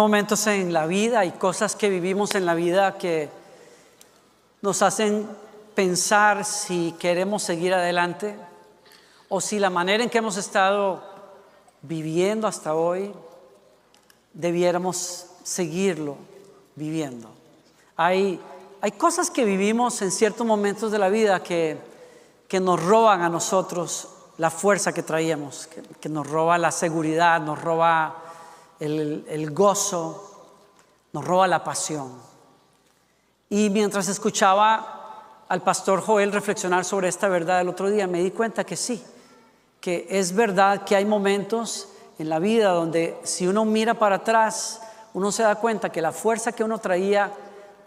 momentos en la vida y cosas que vivimos en la vida que nos hacen pensar si queremos seguir adelante o si la manera en que hemos estado viviendo hasta hoy debiéramos seguirlo viviendo. Hay, hay cosas que vivimos en ciertos momentos de la vida que, que nos roban a nosotros la fuerza que traíamos, que, nos roba la seguridad, nos roba el, gozo, nos roba la pasión. Y mientras escuchaba al pastor Joel reflexionar sobre esta verdad el otro día, me di cuenta que sí, que es verdad que hay momentos en la vida donde si uno mira para atrás, uno se da cuenta que la fuerza que uno traía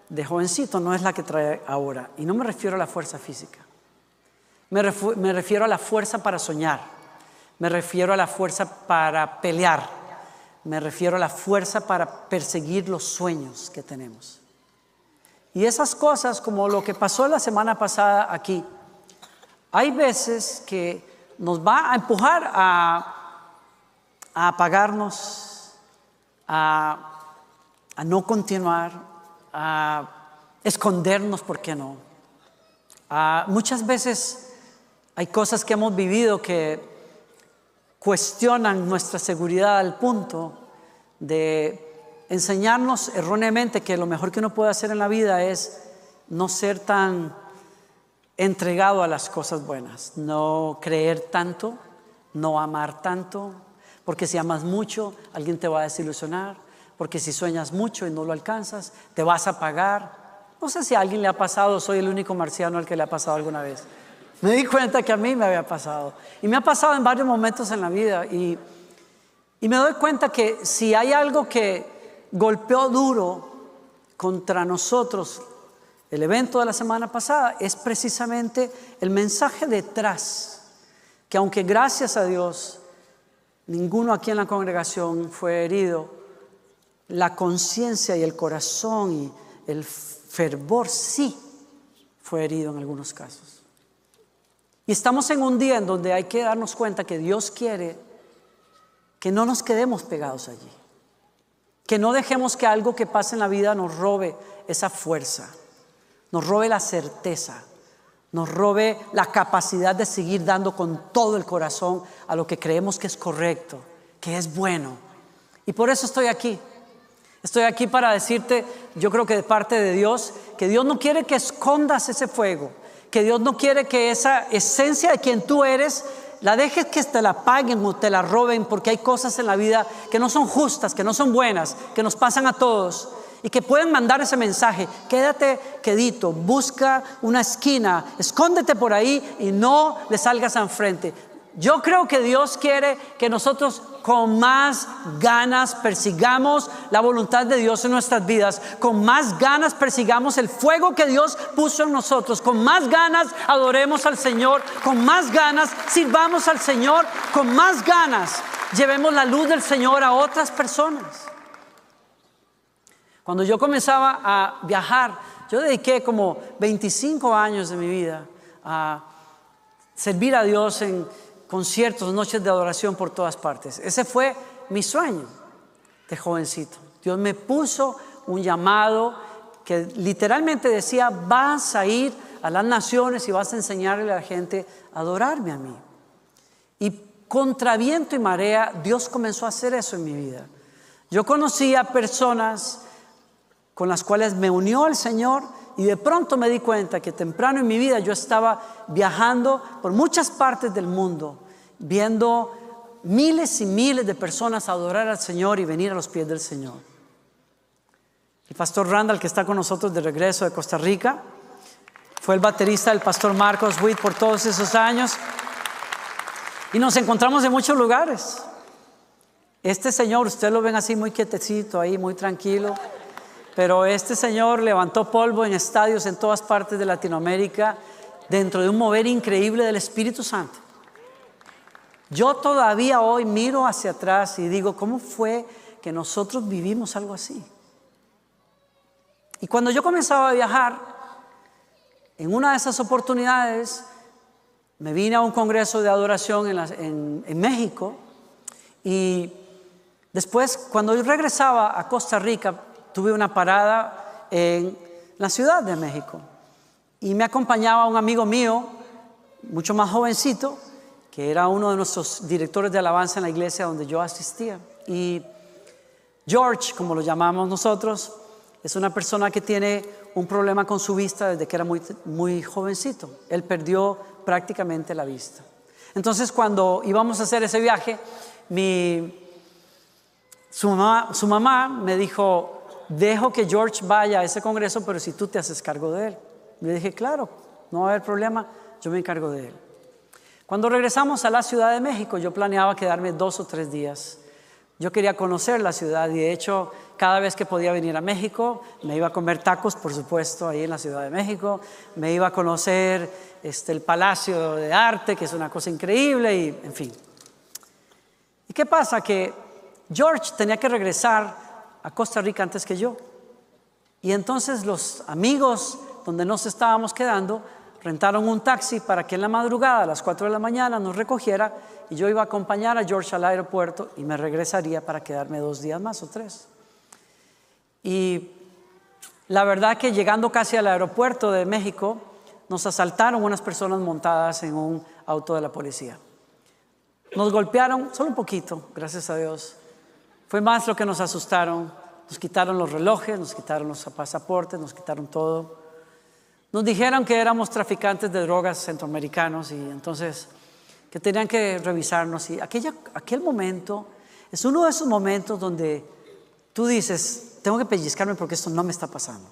de jovencito no es la que trae ahora. Y no me refiero a la fuerza física. Me, refiero a la fuerza para soñar. Me refiero a la fuerza para pelear. Me refiero a la fuerza para perseguir los sueños que tenemos. Y esas cosas, como lo que pasó la semana pasada aquí, hay veces que nos va a empujar a apagarnos, a, no continuar, a escondernos, ¿por qué no? muchas veces hay cosas que hemos vivido que cuestionan nuestra seguridad al punto de enseñarnos erróneamente que lo mejor que uno puede hacer en la vida es no ser tan entregado a las cosas buenas, no creer tanto, no amar tanto, porque si amas mucho, alguien te va a desilusionar. Porque si sueñas mucho y no lo alcanzas, te vas a pagar. No sé si a alguien le ha pasado, soy el único marciano al que le ha pasado alguna vez. Me di cuenta que a mí me había pasado. Y me ha pasado en varios momentos en la vida. Y, y me doy cuenta que si hay algo que golpeó duro contra nosotros, el evento de la semana pasada, es precisamente el mensaje detrás. Que aunque gracias a Dios Ninguno aquí en la congregación fue herido. La conciencia y el corazón y el fervor sí fue herido en algunos casos. Y estamos en un día en donde hay que darnos cuenta que Dios quiere que no nos quedemos pegados allí. Que no dejemos que algo que pase en la vida nos robe esa fuerza, nos robe la certeza, nos robe la capacidad de seguir dando con todo el corazón a lo que creemos que es correcto, que es bueno. Y por eso estoy aquí. Estoy aquí para decirte, yo creo que de parte de Dios, que Dios no quiere que escondas ese fuego, que Dios no quiere que esa esencia de quien tú eres la dejes que te la paguen o te la roben, porque hay cosas en la vida que no son justas, que no son buenas, que nos pasan a todos y que pueden mandar ese mensaje. Quédate quedito, busca una esquina, escóndete por ahí y no le salgas enfrente. Yo creo que Dios quiere que nosotros con más ganas persigamos la voluntad de Dios en nuestras vidas, con más ganas persigamos el fuego que Dios puso en nosotros, con más ganas adoremos al Señor, con más ganas sirvamos al Señor, con más ganas llevemos la luz del Señor a otras personas. Cuando yo comenzaba a viajar, yo dediqué como 25 años de mi vida a servir a Dios en conciertos, noches de adoración por todas partes. Ese fue mi sueño de jovencito. Dios me puso un llamado que literalmente decía, vas a ir a las naciones y vas a enseñarle a la gente a adorarme a mí. Y contra viento y marea, Dios comenzó a hacer eso en mi vida. Yo conocía personas con las cuales me unió el Señor y de pronto me di cuenta que temprano en mi vida yo estaba viajando por muchas partes del mundo, viendo miles y miles de personas adorar al Señor y venir a los pies del Señor. El pastor Randall, que está con nosotros de regreso de Costa Rica, fue el baterista del pastor Marcos Witt por todos esos años. Y nos encontramos en muchos lugares. Este señor, usted lo ven así muy quietecito, ahí muy tranquilo. Pero este señor levantó polvo en estadios en todas partes de Latinoamérica dentro de un mover increíble del Espíritu Santo. Yo todavía hoy miro hacia atrás y digo, ¿cómo fue que nosotros vivimos algo así? Y cuando yo comenzaba a viajar, en una de esas oportunidades, me vine a un congreso de adoración en, México y Después, cuando yo regresaba a Costa Rica, tuve una parada en la Ciudad de México y me acompañaba un amigo mío, mucho más jovencito, que era uno de nuestros directores de alabanza en la iglesia donde yo asistía. Y George, como lo llamamos nosotros, es una persona que tiene un problema con su vista desde que era muy, muy jovencito. Él perdió prácticamente la vista. Entonces, cuando íbamos a hacer ese viaje, mi, su, mamá, su mamá me dijo, dejo que George vaya a ese congreso, pero si tú te haces cargo de él. Le dije, claro, no va a haber problema, yo me encargo de él. Cuando regresamos a la Ciudad de México, yo planeaba quedarme dos o tres días. Yo quería conocer la ciudad y de hecho cada vez que podía venir a México me iba a comer tacos, por supuesto, ahí en la Ciudad de México, me iba a conocer este, el Palacio de Arte, que es una cosa increíble y en fin. ¿Y qué pasa? Que George tenía que regresar a Costa Rica antes que yo. Y entonces los amigos donde nos estábamos quedando rentaron un taxi para que en la madrugada a las 4 de la mañana nos recogiera y yo iba a acompañar a George al aeropuerto y me regresaría para quedarme dos días más o tres. Y la verdad que llegando casi al aeropuerto de México, nos asaltaron unas personas montadas en un auto de la policía. Nos golpearon solo un poquito, gracias a Dios. Fue más lo que nos asustaron. Nos quitaron los relojes, nos quitaron los pasaportes, nos quitaron todo. Nos dijeron que éramos traficantes de drogas centroamericanos y entonces que tenían que revisarnos. Y aquella, aquel momento es uno de esos momentos donde tú dices, tengo que pellizcarme porque esto no me está pasando.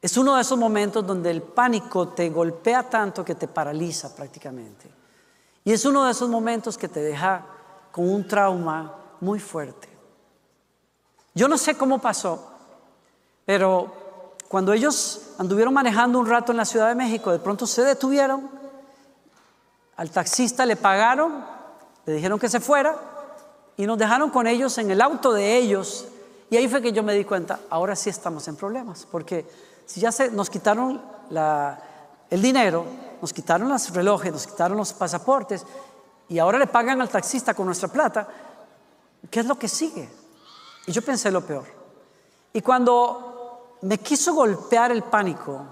Es uno de esos momentos donde el pánico te golpea tanto que te paraliza prácticamente. Y es uno de esos momentos que te deja con un trauma muy fuerte. Yo no sé cómo pasó, pero cuando ellos anduvieron manejando un rato en la Ciudad de México, de pronto se detuvieron, al taxista le pagaron, le dijeron que se fuera y nos dejaron con ellos en el auto de ellos. Y ahí fue que yo me di cuenta, ahora sí estamos en problemas, porque si ya se, nos quitaron el dinero, nos quitaron los relojes, nos quitaron los pasaportes y ahora le pagan al taxista con nuestra plata, ¿qué es lo que sigue? Y yo pensé lo peor. Y cuando me quiso golpear el pánico,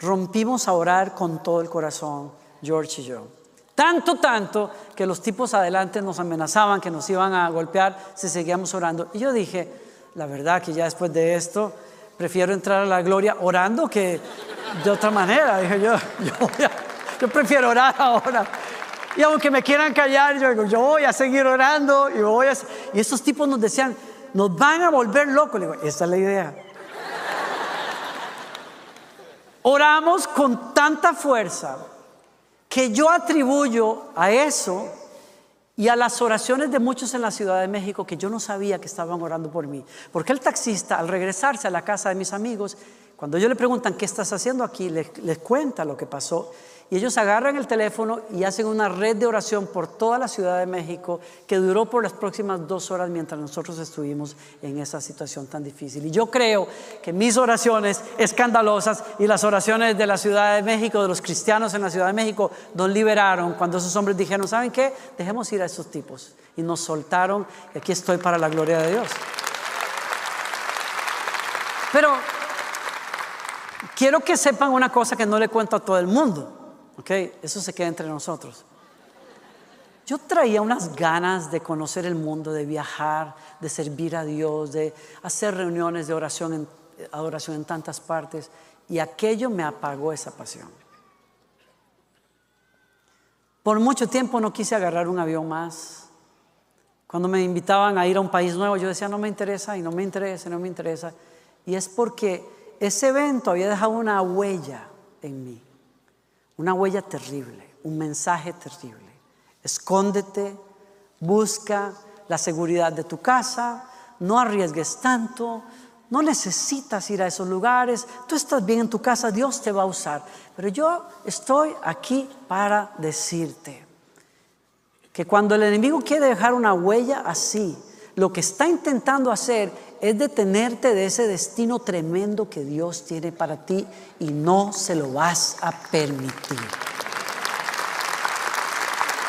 rompimos a orar con todo el corazón, George y yo. Tanto, tanto que los tipos adelante nos amenazaban que nos iban a golpear si seguíamos orando. Y yo dije, la verdad que ya después de esto, prefiero entrar a la gloria orando que de otra manera. Dije yo, yo, prefiero orar ahora. Y aunque me quieran callar, yo digo, yo voy a seguir orando y voy a... Y esos tipos nos decían, nos van a volver locos. Le digo, esa es la idea. Oramos con tanta fuerza que yo atribuyo a eso y a las oraciones de muchos en la Ciudad de México que yo no sabía que estaban orando por mí. Porque el taxista, al regresarse a la casa de mis amigos, cuando ellos le preguntan, ¿qué estás haciendo aquí? Les, les cuenta lo que pasó y ellos agarran el teléfono y hacen una red de oración por toda la Ciudad de México que duró por las próximas dos horas mientras nosotros estuvimos en esa situación tan difícil. Y yo creo que mis oraciones escandalosas y las oraciones de la Ciudad de México, de los cristianos en la Ciudad de México, nos liberaron cuando esos hombres dijeron, ¿saben qué? Dejemos ir a esos tipos. Y nos soltaron y aquí estoy para la gloria de Dios. Pero quiero que sepan una cosa que no le cuento a todo el mundo. ¿Ok? Eso se queda entre nosotros. Yo traía unas ganas de conocer el mundo, de viajar, de servir a Dios, de hacer reuniones de oración en, adoración en tantas partes. Y aquello me apagó esa pasión. Por mucho tiempo no quise agarrar un avión más. Cuando me invitaban a ir a un país nuevo, yo decía, no me interesa y no me interesa, no me interesa. Y es porque ese evento había dejado una huella en mí. Una huella terrible, un mensaje terrible. Escóndete, busca la seguridad de tu casa, no arriesgues tanto, no necesitas ir a esos lugares, tú estás bien en tu casa, Dios te va a usar. Pero yo estoy aquí para decirte que cuando el enemigo quiere dejar una huella así, lo que está intentando hacer es detenerte de ese destino tremendo que Dios tiene para ti y no se lo vas a permitir.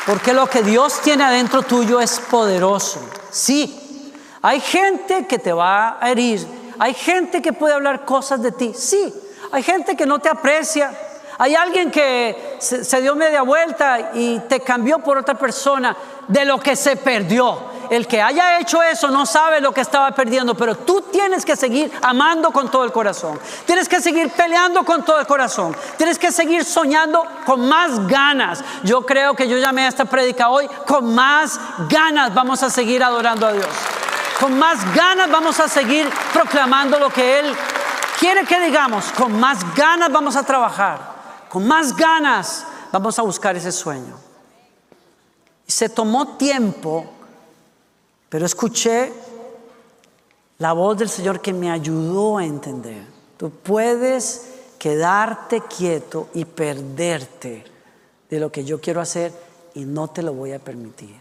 Porque lo que Dios tiene adentro tuyo es poderoso. Sí. Hay gente que te va a herir. Hay gente que puede hablar cosas de ti. Sí. Hay gente que no te aprecia. Hay alguien que se, se dio media vuelta y te cambió por otra persona de lo que se perdió el que haya hecho eso no sabe lo que estaba perdiendo, pero tú tienes que seguir amando con todo el corazón. Tienes que seguir peleando con todo el corazón. Tienes que seguir soñando con más ganas. Yo creo que yo llamé a esta prédica hoy, con más ganas vamos a seguir adorando a Dios. Con más ganas vamos a seguir proclamando lo que Él quiere que digamos. Con más ganas vamos a trabajar. Con más ganas vamos a buscar ese sueño. Se tomó tiempo pero escuché la voz del Señor que me ayudó a entender. Tú puedes quedarte quieto y perderte de lo que yo quiero hacer y no te lo voy a permitir.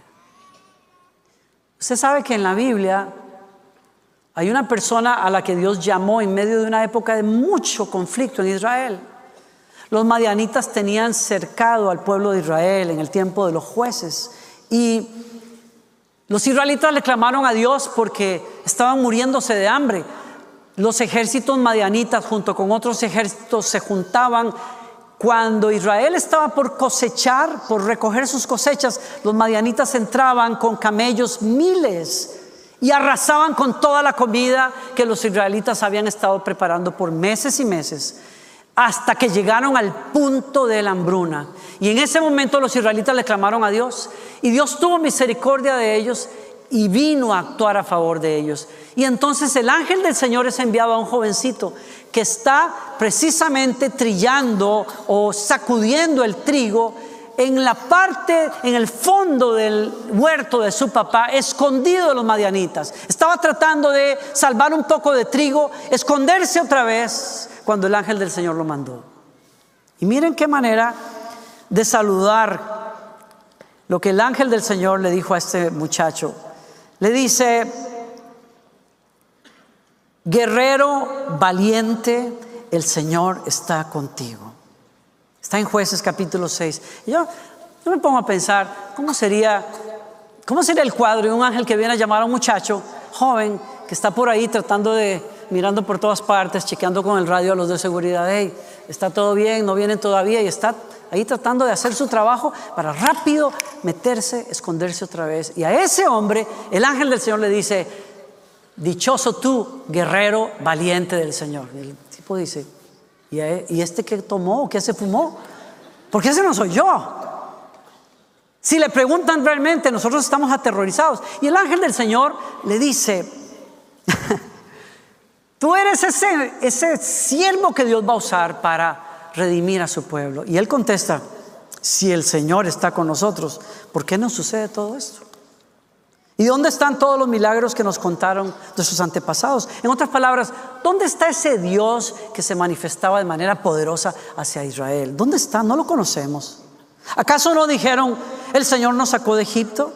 Usted sabe que en la Biblia hay una persona a la que Dios llamó en medio de una época de mucho conflicto en Israel. Los madianitas tenían cercado al pueblo de Israel en el tiempo de los jueces y los israelitas le clamaron a Dios porque estaban muriéndose de hambre. Los ejércitos madianitas junto con otros ejércitos se juntaban. Cuando Israel estaba por cosechar, por recoger sus cosechas, los madianitas entraban con camellos miles y arrasaban con toda la comida que los israelitas habían estado preparando por meses y meses hasta que llegaron al punto de la hambruna. Y en ese momento los israelitas le clamaron a Dios y Dios tuvo misericordia de ellos y vino a actuar a favor de ellos. Y entonces el ángel del Señor es enviado a un jovencito que está precisamente trillando o sacudiendo el trigo en la parte, en el fondo del huerto de su papá, escondido de los madianitas. Estaba tratando de salvar un poco de trigo, esconderse otra vez cuando el ángel del Señor lo mandó. Y miren qué manera de saludar lo que el ángel del Señor le dijo a este muchacho. Le dice, guerrero valiente, el Señor está contigo. Está en jueces capítulo 6. yo, yo me pongo a pensar, ¿cómo sería, ¿cómo sería el cuadro de un ángel que viene a llamar a un muchacho joven que está por ahí tratando de mirando por todas partes, chequeando con el radio a los de seguridad, hey, está todo bien, no vienen todavía y está ahí tratando de hacer su trabajo para rápido meterse, esconderse otra vez. Y a ese hombre el ángel del Señor le dice, dichoso tú, guerrero valiente del Señor. Y el tipo dice, ¿y, ¿y este que tomó qué se fumó? Porque ese no soy yo. Si le preguntan realmente, nosotros estamos aterrorizados. Y el ángel del Señor le dice, Tú eres ese, ese siervo que Dios va a usar para redimir a su pueblo. Y él contesta, si el Señor está con nosotros, ¿por qué nos sucede todo esto? ¿Y dónde están todos los milagros que nos contaron de sus antepasados? En otras palabras, ¿dónde está ese Dios que se manifestaba de manera poderosa hacia Israel? ¿Dónde está? No lo conocemos. ¿Acaso no dijeron, el Señor nos sacó de Egipto,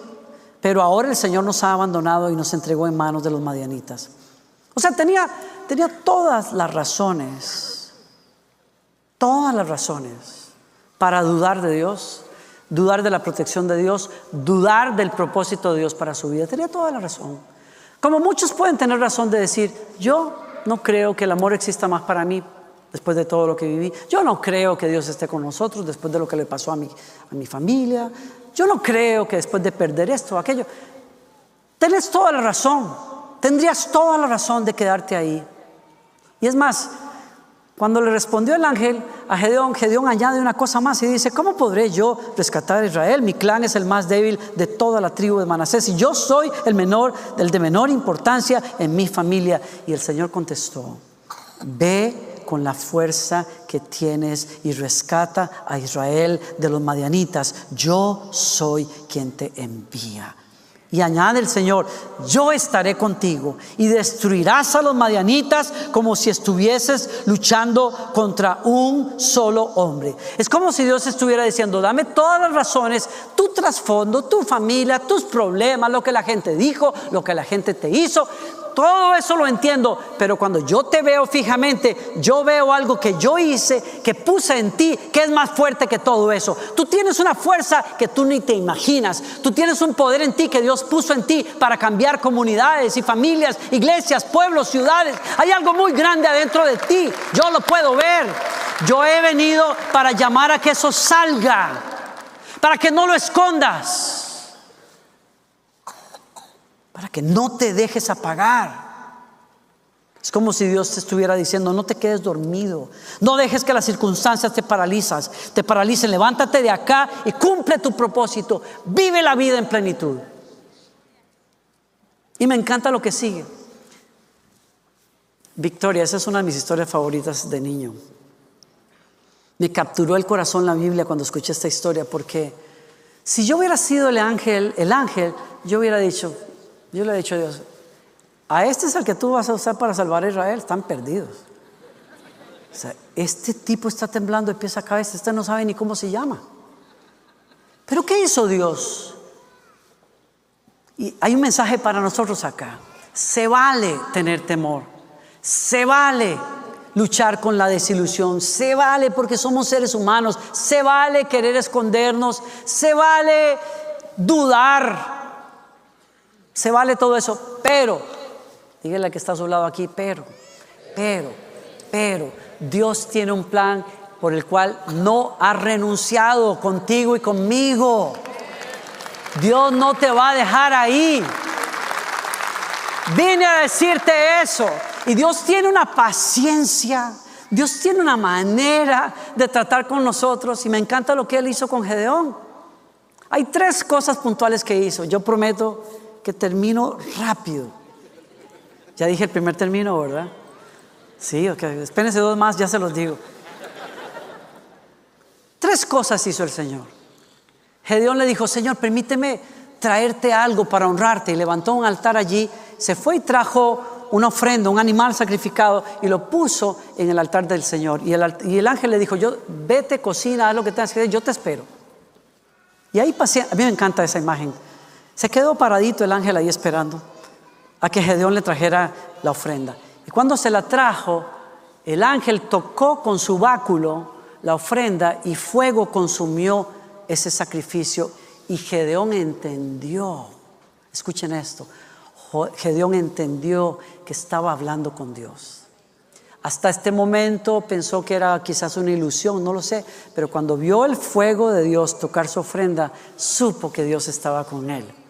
pero ahora el Señor nos ha abandonado y nos entregó en manos de los madianitas? O sea, tenía, tenía todas las razones, todas las razones para dudar de Dios, dudar de la protección de Dios, dudar del propósito de Dios para su vida. Tenía toda la razón. Como muchos pueden tener razón de decir, yo no creo que el amor exista más para mí después de todo lo que viví. Yo no creo que Dios esté con nosotros después de lo que le pasó a mi, a mi familia. Yo no creo que después de perder esto o aquello. Tienes toda la razón tendrías toda la razón de quedarte ahí. Y es más, cuando le respondió el ángel a Gedeón, Gedeón añade una cosa más y dice, ¿cómo podré yo rescatar a Israel? Mi clan es el más débil de toda la tribu de Manasés y yo soy el menor, el de menor importancia en mi familia. Y el Señor contestó, ve con la fuerza que tienes y rescata a Israel de los madianitas. Yo soy quien te envía. Y añade el Señor, yo estaré contigo y destruirás a los madianitas como si estuvieses luchando contra un solo hombre. Es como si Dios estuviera diciendo, dame todas las razones, tu trasfondo, tu familia, tus problemas, lo que la gente dijo, lo que la gente te hizo. Todo eso lo entiendo, pero cuando yo te veo fijamente, yo veo algo que yo hice, que puse en ti, que es más fuerte que todo eso. Tú tienes una fuerza que tú ni te imaginas. Tú tienes un poder en ti que Dios puso en ti para cambiar comunidades y familias, iglesias, pueblos, ciudades. Hay algo muy grande adentro de ti. Yo lo puedo ver. Yo he venido para llamar a que eso salga, para que no lo escondas para que no te dejes apagar. Es como si Dios te estuviera diciendo, no te quedes dormido, no dejes que las circunstancias te paralizas, te paralicen, levántate de acá y cumple tu propósito, vive la vida en plenitud. Y me encanta lo que sigue. Victoria, esa es una de mis historias favoritas de niño. Me capturó el corazón la Biblia cuando escuché esta historia porque si yo hubiera sido el ángel, el ángel, yo hubiera dicho, yo le he dicho a Dios, a este es el que tú vas a usar para salvar a Israel, están perdidos. Este tipo está temblando de pies a cabeza, este no sabe ni cómo se llama. Pero ¿qué hizo Dios? Y hay un mensaje para nosotros acá. Se vale tener temor, se vale luchar con la desilusión, se vale porque somos seres humanos, se vale querer escondernos, se vale dudar, se vale todo eso, pero, dígale que está a su lado aquí, pero, pero, pero, Dios tiene un plan por el cual no ha renunciado contigo y conmigo. Dios no te va a dejar ahí. Vine a decirte eso. Y Dios tiene una paciencia. Dios tiene una manera de tratar con nosotros. Y me encanta lo que Él hizo con Gedeón. Hay tres cosas puntuales que hizo. Yo prometo que termino rápido. Ya dije el primer término, ¿verdad? Sí, ok. Espérense dos más, ya se los digo. Tres cosas hizo el Señor. Gedeón le dijo, Señor, permíteme traerte algo para honrarte. Y levantó un altar allí, se fue y trajo una ofrenda, un animal sacrificado, y lo puso en el altar del Señor. Y el, ángel le dijo, yo, vete, cocina, haz lo que tengas que hacer, yo te espero. Y ahí pasé, a mí me encanta esa imagen. Se quedó paradito el ángel ahí esperando a que Gedeón le trajera la ofrenda. Y cuando se la trajo, el ángel tocó con su báculo la ofrenda y fuego consumió ese sacrificio. Y Gedeón entendió, escuchen esto, Gedeón entendió que estaba hablando con Dios. Hasta este momento pensó que era quizás una ilusión, no lo sé, pero cuando vio el fuego de Dios tocar su ofrenda, supo que Dios estaba con él.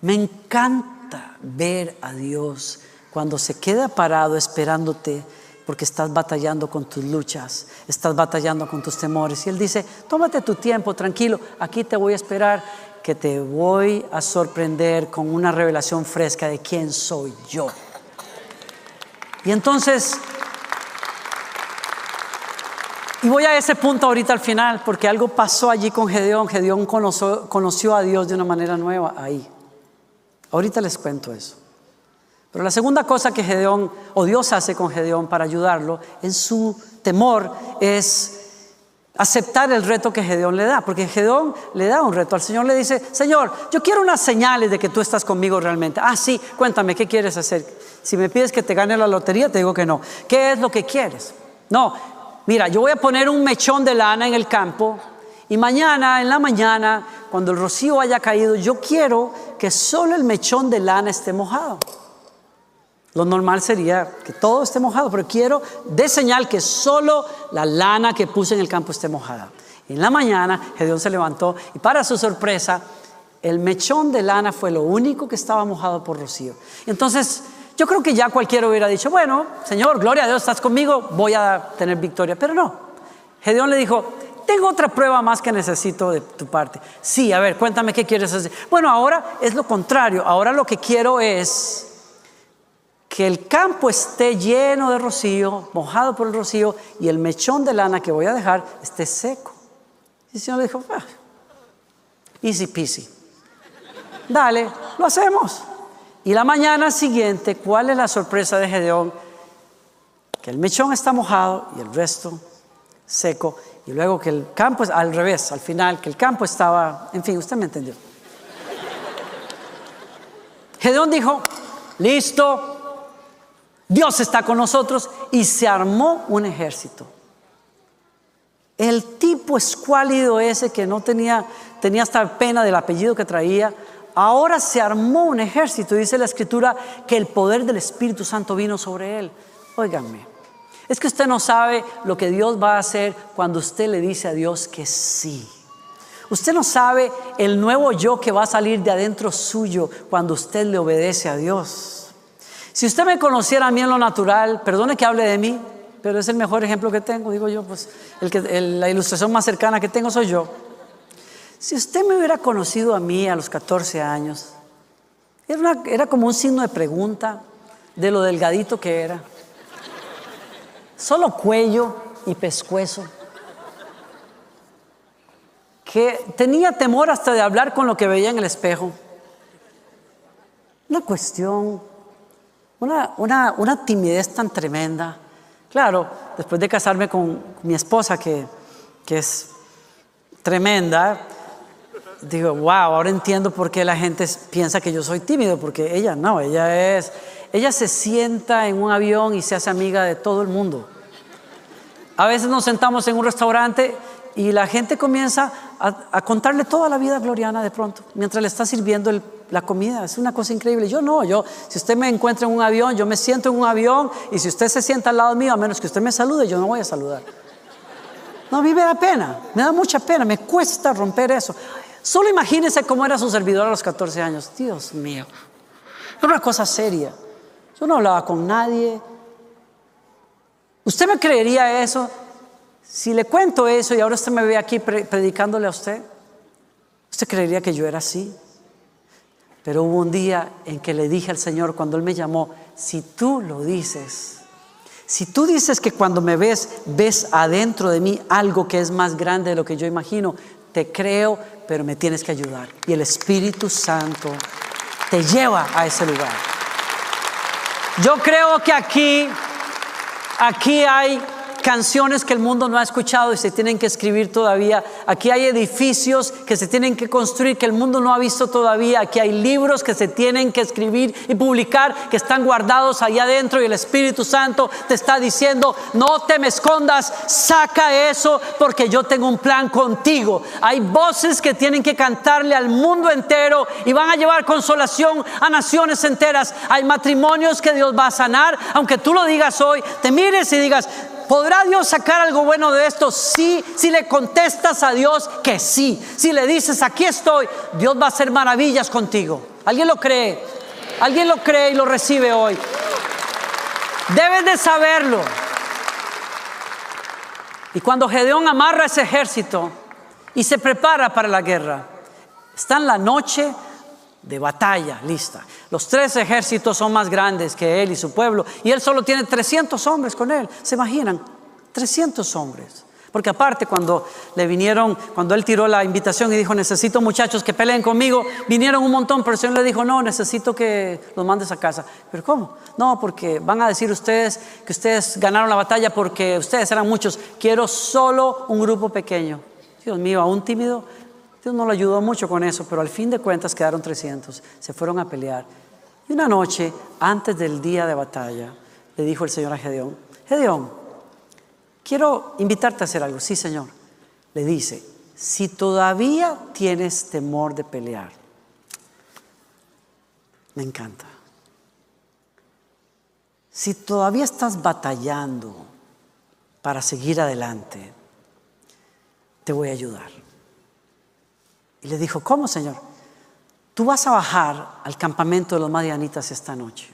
Me encanta ver a Dios cuando se queda parado esperándote porque estás batallando con tus luchas, estás batallando con tus temores. Y Él dice, tómate tu tiempo, tranquilo, aquí te voy a esperar, que te voy a sorprender con una revelación fresca de quién soy yo. Y entonces, y voy a ese punto ahorita al final, porque algo pasó allí con Gedeón. Gedeón conoció, conoció a Dios de una manera nueva ahí. Ahorita les cuento eso. Pero la segunda cosa que Gedeón o Dios hace con Gedeón para ayudarlo en su temor es aceptar el reto que Gedeón le da, porque Gedeón le da un reto al Señor, le dice, Señor, yo quiero unas señales de que tú estás conmigo realmente. Ah, sí, cuéntame, ¿qué quieres hacer? Si me pides que te gane la lotería, te digo que no. ¿Qué es lo que quieres? No, mira, yo voy a poner un mechón de lana en el campo y mañana, en la mañana, cuando el rocío haya caído, yo quiero que solo el mechón de lana esté mojado. Lo normal sería que todo esté mojado, pero quiero de señal que solo la lana que puse en el campo esté mojada. en la mañana, Gedeón se levantó y para su sorpresa, el mechón de lana fue lo único que estaba mojado por rocío. Entonces, yo creo que ya cualquiera hubiera dicho, bueno, Señor, gloria a Dios, estás conmigo, voy a tener victoria. Pero no. Gedeón le dijo, tengo otra prueba más que necesito de tu parte. Sí, a ver, cuéntame qué quieres hacer. Bueno, ahora es lo contrario. Ahora lo que quiero es que el campo esté lleno de rocío, mojado por el rocío, y el mechón de lana que voy a dejar esté seco. Y el Señor le dijo, ah, easy peasy. Dale, lo hacemos. Y la mañana siguiente, ¿cuál es la sorpresa de Gedeón? Que el mechón está mojado y el resto seco. Y luego que el campo al revés, al final, que el campo estaba, en fin, usted me entendió. Gedeón dijo, listo, Dios está con nosotros y se armó un ejército. El tipo escuálido ese que no tenía, tenía hasta pena del apellido que traía, ahora se armó un ejército. Dice la escritura que el poder del Espíritu Santo vino sobre él. Óiganme, es que usted no sabe lo que Dios va a hacer cuando usted le dice a Dios que sí. Usted no sabe el nuevo yo que va a salir de adentro suyo cuando usted le obedece a Dios. Si usted me conociera a mí en lo natural, perdone que hable de mí, pero es el mejor ejemplo que tengo, digo yo, pues la ilustración más cercana que tengo soy yo. Si usted me hubiera conocido a mí a los 14 años, era como un signo de pregunta de lo delgadito que era. Solo cuello y pescuezo. Que tenía temor hasta de hablar con lo que veía en el espejo. Una cuestión una, una, timidez tan tremenda. Claro, después de casarme con mi esposa, que, que es tremenda, digo, wow, ahora entiendo por qué la gente piensa que yo soy tímido, porque ella no, ella es, ella se sienta en un avión y se hace amiga de todo el mundo. A veces nos sentamos en un restaurante y la gente comienza a, contarle toda la vida a Gloriana de pronto, mientras le está sirviendo la comida. Es una cosa increíble. Yo no, yo, si usted me encuentra en un avión, yo me siento en un avión y si usted se sienta al lado mío, a menos que usted me salude, yo no voy a saludar. No, a mí me da pena, me da mucha pena, me cuesta romper eso. Solo imagínese cómo era su servidor a los 14 años. Dios mío, era una cosa seria. Yo no hablaba con nadie. ¿Usted me creería eso? Si le cuento eso y ahora usted me ve aquí predicándole a usted, usted creería que yo era así. Pero hubo un día en que le dije al Señor cuando Él me llamó, si tú lo dices, si tú dices que cuando me ves, ves adentro de mí algo que es más grande de lo que yo imagino, te creo, pero me tienes que ayudar. Y el Espíritu Santo te lleva a ese lugar. Yo creo que aquí, aquí hay canciones que el mundo no ha escuchado y se tienen que escribir todavía. Aquí hay edificios que se tienen que construir que el mundo no ha visto todavía. Aquí hay libros que se tienen que escribir y publicar que están guardados allá adentro y el Espíritu Santo te está diciendo, no te me escondas, saca eso porque yo tengo un plan contigo. Hay voces que tienen que cantarle al mundo entero y van a llevar consolación a naciones enteras. Hay matrimonios que Dios va a sanar, aunque tú lo digas hoy, te mires y digas, ¿Podrá Dios sacar algo bueno de esto? Sí, si le contestas a Dios que sí. Si le dices, aquí estoy, Dios va a hacer maravillas contigo. ¿Alguien lo cree? ¿Alguien lo cree y lo recibe hoy? Debes de saberlo. Y cuando Gedeón amarra ese ejército y se prepara para la guerra, está en la noche de batalla lista. Los tres ejércitos son más grandes que él y su pueblo. Y él solo tiene 300 hombres con él. ¿Se imaginan? 300 hombres. Porque aparte cuando le vinieron, cuando él tiró la invitación y dijo, necesito muchachos que peleen conmigo, vinieron un montón, pero el Señor le dijo, no, necesito que los mandes a casa. ¿Pero cómo? No, porque van a decir ustedes que ustedes ganaron la batalla porque ustedes eran muchos. Quiero solo un grupo pequeño. Dios mío, aún tímido, Dios no lo ayudó mucho con eso, pero al fin de cuentas quedaron 300. Se fueron a pelear. Y una noche, antes del día de batalla, le dijo el Señor a Gedeón, Gedeón, quiero invitarte a hacer algo. Sí, Señor. Le dice, si todavía tienes temor de pelear, me encanta. Si todavía estás batallando para seguir adelante, te voy a ayudar. Y le dijo, ¿cómo, Señor? Tú vas a bajar al campamento de los madianitas esta noche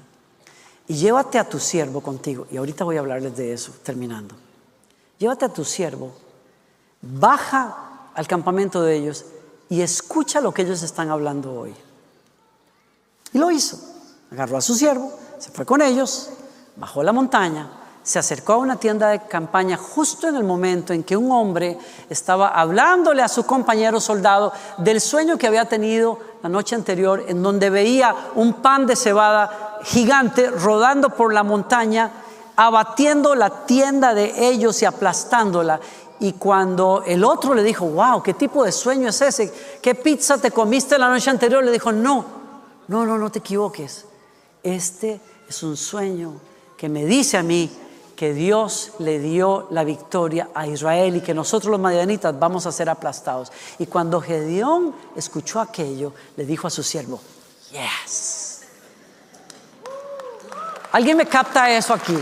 y llévate a tu siervo contigo. Y ahorita voy a hablarles de eso, terminando. Llévate a tu siervo, baja al campamento de ellos y escucha lo que ellos están hablando hoy. Y lo hizo. Agarró a su siervo, se fue con ellos, bajó la montaña se acercó a una tienda de campaña justo en el momento en que un hombre estaba hablándole a su compañero soldado del sueño que había tenido la noche anterior, en donde veía un pan de cebada gigante rodando por la montaña, abatiendo la tienda de ellos y aplastándola. Y cuando el otro le dijo, wow, ¿qué tipo de sueño es ese? ¿Qué pizza te comiste la noche anterior? Le dijo, no, no, no, no te equivoques. Este es un sueño que me dice a mí que Dios le dio la victoria a Israel y que nosotros los madianitas vamos a ser aplastados. Y cuando Gedeón escuchó aquello, le dijo a su siervo, yes. ¿Alguien me capta eso aquí?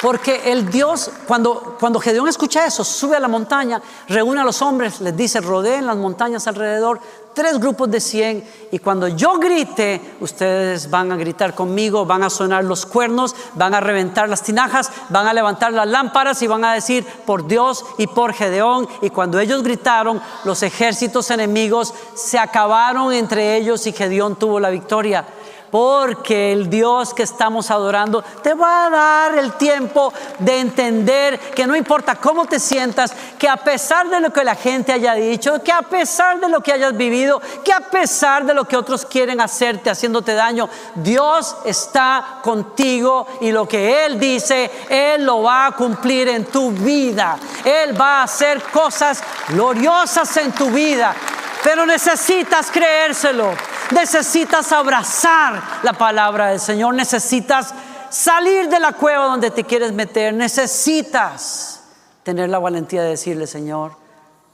Porque el Dios, cuando, cuando Gedeón escucha eso, sube a la montaña, reúne a los hombres, les dice, rodeen las montañas alrededor, tres grupos de cien, y cuando yo grite, ustedes van a gritar conmigo, van a sonar los cuernos, van a reventar las tinajas, van a levantar las lámparas y van a decir, por Dios y por Gedeón. Y cuando ellos gritaron, los ejércitos enemigos se acabaron entre ellos y Gedeón tuvo la victoria porque el Dios que estamos adorando te va a dar el tiempo de entender que no importa cómo te sientas, que a pesar de lo que la gente haya dicho, que a pesar de lo que hayas vivido, que a pesar de lo que otros quieren hacerte, haciéndote daño, Dios está contigo y lo que Él dice, Él lo va a cumplir en tu vida. Él va a hacer cosas gloriosas en tu vida, pero necesitas creérselo. Necesitas abrazar la palabra del Señor. Necesitas salir de la cueva donde te quieres meter. Necesitas tener la valentía de decirle, Señor,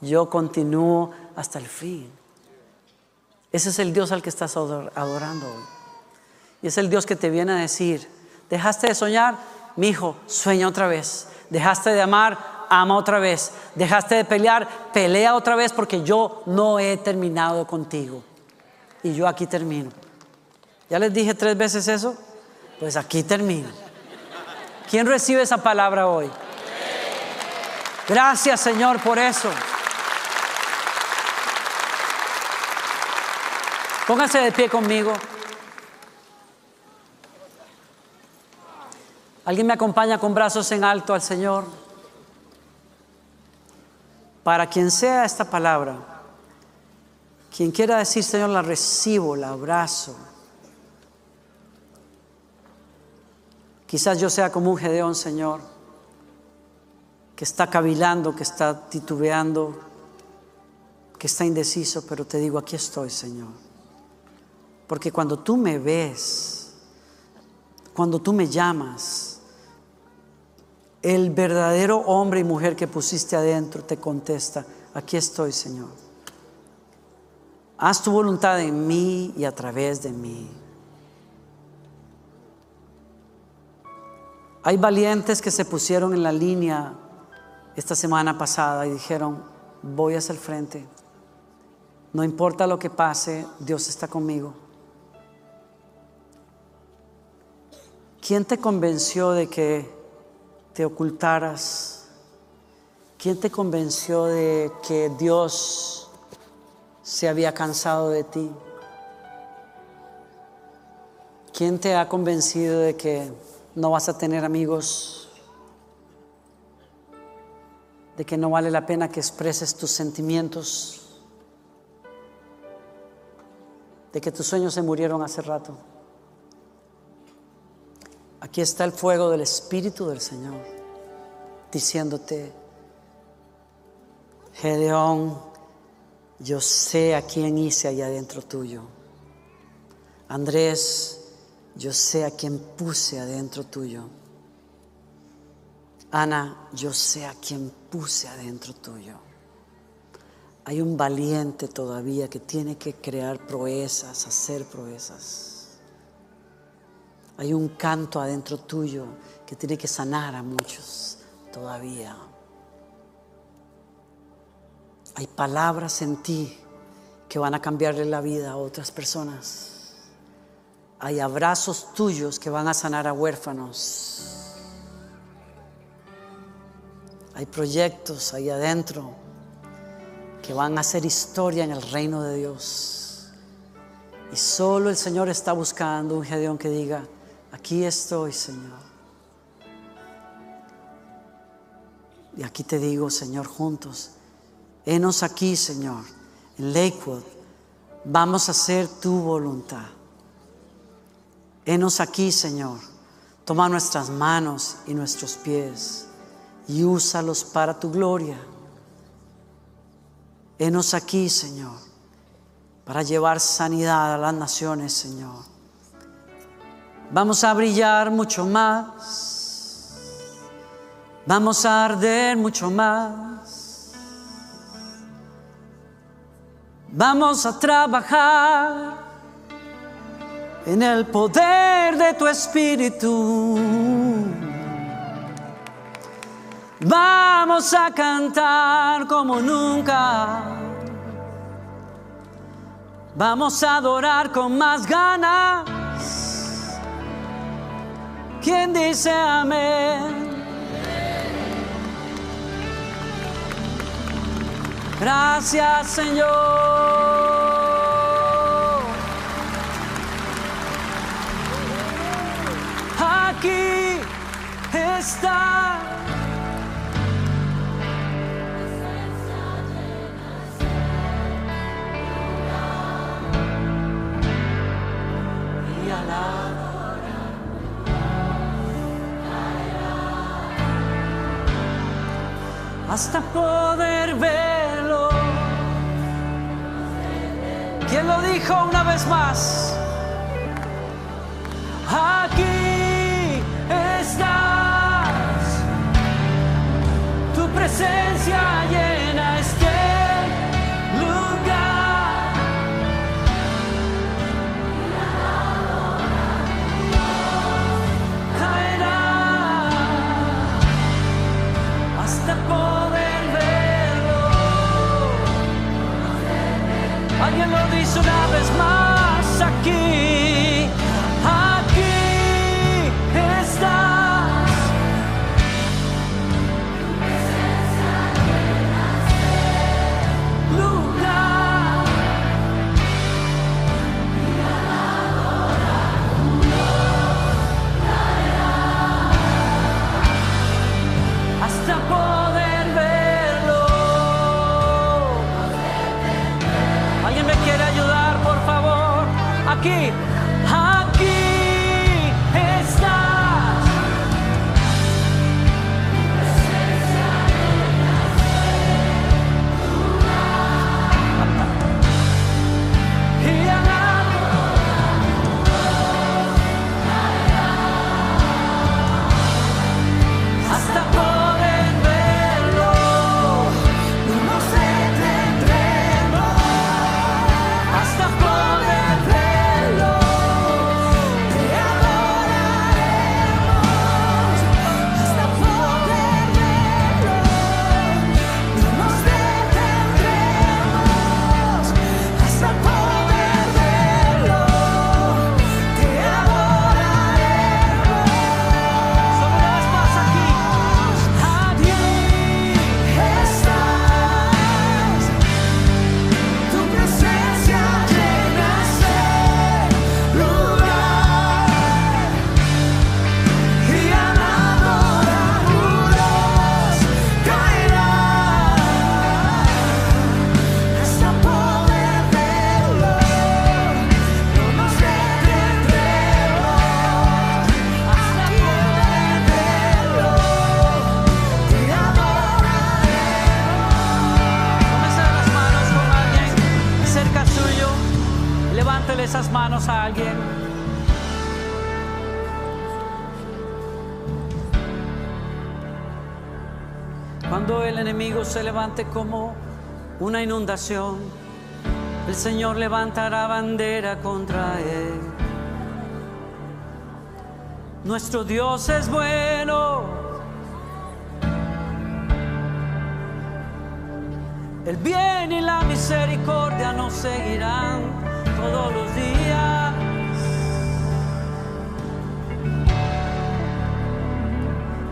yo continúo hasta el fin. Ese es el Dios al que estás adorando hoy. Y es el Dios que te viene a decir, dejaste de soñar, mi hijo, sueña otra vez. Dejaste de amar, ama otra vez. Dejaste de pelear, pelea otra vez porque yo no he terminado contigo y yo aquí termino. ¿Ya les dije tres veces eso? Pues aquí termino. ¿Quién recibe esa palabra hoy? Gracias Señor por eso. Pónganse de pie conmigo. ¿Alguien me acompaña con brazos en alto al Señor? Para quien sea esta palabra, quien quiera decir, Señor, la recibo, la abrazo. Quizás yo sea como un Gedeón, Señor, que está cavilando, que está titubeando, que está indeciso, pero te digo, aquí estoy, Señor. Porque cuando tú me ves, cuando tú me llamas, el verdadero hombre y mujer que pusiste adentro te contesta, aquí estoy, Señor. Haz tu voluntad en mí y a través de mí. Hay valientes que se pusieron en la línea esta semana pasada y dijeron, voy hacia el frente. No importa lo que pase, Dios está conmigo. ¿Quién te convenció de que te ocultaras? ¿Quién te convenció de que Dios se había cansado de ti? ¿Quién te ha convencido de que no vas a tener amigos? ¿De que no vale la pena que expreses tus sentimientos? ¿De que tus sueños se murieron hace rato? Aquí está el fuego del Espíritu del Señor diciéndote, Gedeón, yo sé a quién hice allá adentro tuyo. Andrés, yo sé a quién puse adentro tuyo. Ana, yo sé a quién puse adentro tuyo. Hay un valiente todavía que tiene que crear proezas, hacer proezas. Hay un canto adentro tuyo que tiene que sanar a muchos todavía. Hay palabras en ti que van a cambiarle la vida a otras personas. Hay abrazos tuyos que van a sanar a huérfanos. Hay proyectos ahí adentro que van a hacer historia en el reino de Dios. Y solo el Señor está buscando un Gedeón que diga, aquí estoy, Señor. Y aquí te digo, Señor, juntos Henos aquí, Señor, en Lakewood. Vamos a hacer tu voluntad. Henos aquí, Señor. Toma nuestras manos y nuestros pies y úsalos para tu gloria. Henos aquí, Señor, para llevar sanidad a las naciones, Señor. Vamos a brillar mucho más. Vamos a arder mucho más. Vamos a trabajar en el poder de tu espíritu. Vamos a cantar como nunca. Vamos a adorar con más ganas. ¿Quién dice amén? Gracias Señor. aquí está. Hasta poder verlo. ¿Quién lo dijo una vez más? Aquí presencia llena levante como una inundación, el Señor levantará bandera contra él. Nuestro Dios es bueno. El bien y la misericordia nos seguirán todos los días.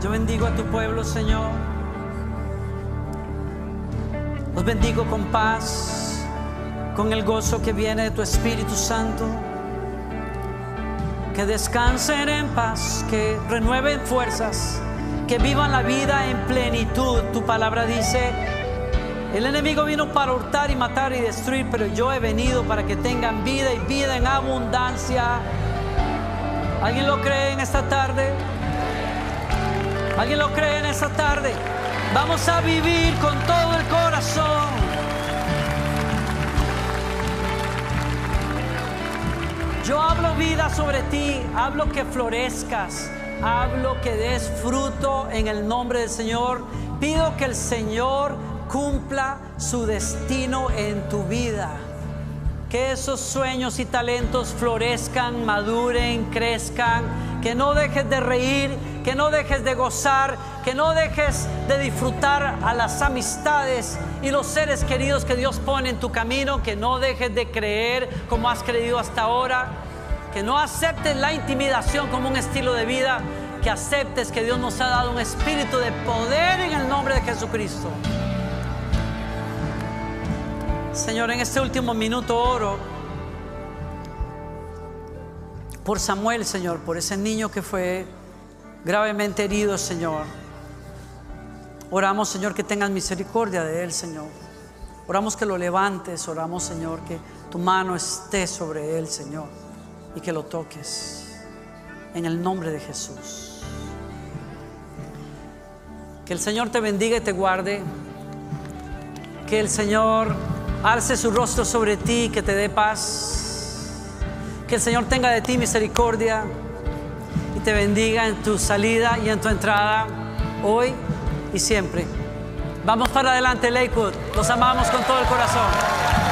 Yo bendigo a tu pueblo, Señor. Los bendigo con paz, con el gozo que viene de tu Espíritu Santo. Que descansen en paz, que renueven fuerzas, que vivan la vida en plenitud. Tu palabra dice, el enemigo vino para hurtar y matar y destruir, pero yo he venido para que tengan vida y vida en abundancia. ¿Alguien lo cree en esta tarde? ¿Alguien lo cree en esta tarde? Vamos a vivir con todo el corazón. Yo hablo vida sobre ti, hablo que florezcas, hablo que des fruto en el nombre del Señor. Pido que el Señor cumpla su destino en tu vida. Que esos sueños y talentos florezcan, maduren, crezcan. Que no dejes de reír, que no dejes de gozar, que no dejes de disfrutar a las amistades y los seres queridos que Dios pone en tu camino. Que no dejes de creer como has creído hasta ahora. Que no aceptes la intimidación como un estilo de vida. Que aceptes que Dios nos ha dado un espíritu de poder en el nombre de Jesucristo. Señor, en este último minuto oro por Samuel, Señor, por ese niño que fue gravemente herido, Señor. Oramos, Señor, que tengas misericordia de él, Señor. Oramos que lo levantes, oramos, Señor, que tu mano esté sobre él, Señor, y que lo toques. En el nombre de Jesús. Que el Señor te bendiga y te guarde. Que el Señor alce su rostro sobre ti, que te dé paz. Que el Señor tenga de ti misericordia y te bendiga en tu salida y en tu entrada, hoy y siempre. Vamos para adelante, Lakewood. Los amamos con todo el corazón.